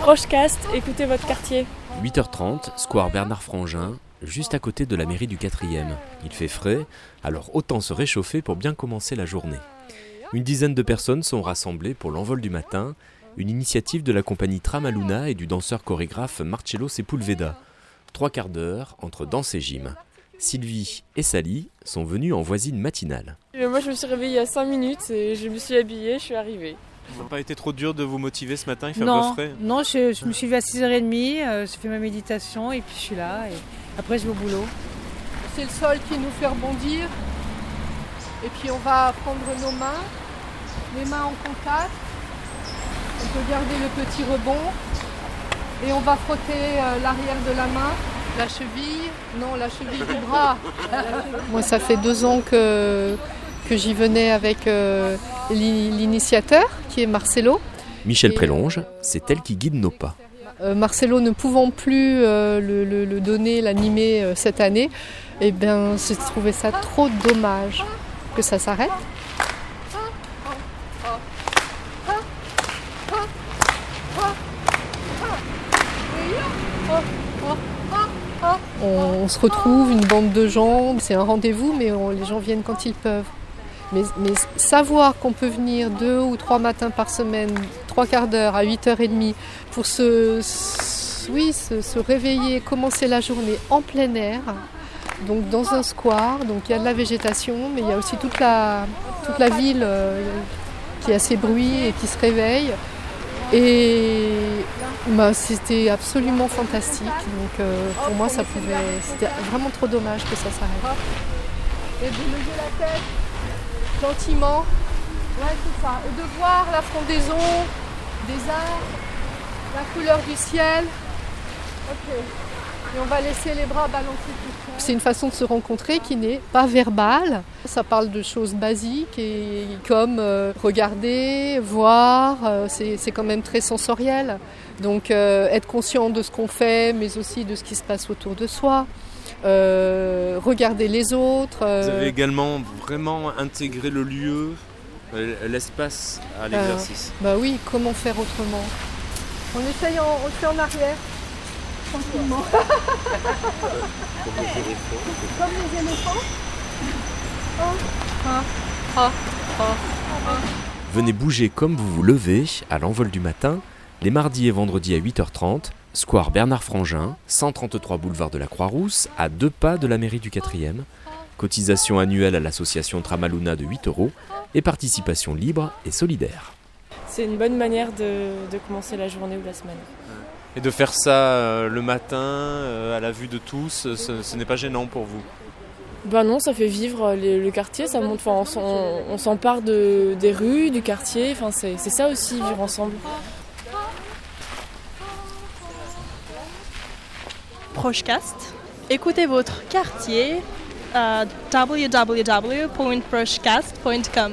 Prochecast, écoutez votre quartier. 8h30, square Bernard Frangin, juste à côté de la mairie du 4e. Il fait frais, alors autant se réchauffer pour bien commencer la journée. Une dizaine de personnes sont rassemblées pour l'envol du matin, une initiative de la compagnie Tramaluna et du danseur chorégraphe Marcello Sepulveda. Trois quarts d'heure entre danse et gym. Sylvie et Sally sont venues en voisine matinale. Euh, Moi, je me suis réveillée il y a 5 minutes et je me suis habillée, je suis arrivée. Ça n'a pas été trop dur de vous motiver ce matin Il fait un Non, peu frais non je, je me suis levée à 6h30, euh, j'ai fait ma méditation et puis je suis là. Et après, je vais au boulot. C'est le sol qui nous fait rebondir. Et puis on va prendre nos mains, les mains en contact. On peut garder le petit rebond. Et on va frotter euh, l'arrière de la main, la cheville, non la cheville du bras. Moi ça fait deux ans que, que j'y venais avec euh, l'initiateur qui est Marcelo. Michel Prélonge, c'est elle qui guide nos pas. Euh, Marcelo ne pouvant plus euh, le, le- le donner, l'animer euh, cette année, eh bien, j'ai trouvé ça trop dommage que ça s'arrête. On, on se retrouve, une bande de gens, c'est un rendez-vous, mais on- les gens viennent quand ils peuvent. Mais, savoir qu'on peut venir deux ou trois matins par semaine, trois quarts d'heure à 8h30 pour se, oui, se, réveiller, commencer la journée en plein air, donc dans un square, donc il y a de la végétation, mais il y a aussi toute la, toute la ville euh, qui a ses bruits et qui se réveille. Et bah, c'était absolument fantastique. Donc euh, pour moi, ça pouvait, c'était vraiment trop dommage que ça s'arrête. Et de lever la tête gentiment. Ouais, c'est ça. Et de voir la frondaison des arbres, la couleur du ciel. Ok. Et on va laisser les bras balancer tout. C'est une façon de se rencontrer qui n'est pas verbale. Ça parle de choses basiques et comme euh, regarder, voir, euh, c'est c'est quand même très sensoriel. Donc euh, être conscient de ce qu'on fait, mais aussi de ce qui se passe autour de soi. Regarder les autres. Vous avez également vraiment intégré le lieu, l'espace à l'exercice. Bah oui, comment faire autrement? On essaye en, on le fait en arrière, tranquillement. Comme les éléphants. Venez bouger comme vous vous levez à l'envol du matin, les mardis et vendredis à 8h30, square Bernard Frangin, 133 boulevard de la Croix-Rousse, à deux pas de la mairie du 4e. Cotisation annuelle à l'association Tramaluna de 8 euros et participation libre et solidaire. C'est une bonne manière de, de commencer la journée ou la semaine. Et de faire ça euh, le matin, euh, à la vue de tous, euh, ce, ce n'est pas gênant pour vous Ben non, ça fait vivre les- le quartier, ça enfin, on on s'empare de, des rues, du quartier, enfin, c'est c'est ça aussi, vivre ensemble. Prochecast. Écoutez votre quartier à www.prochecast.com.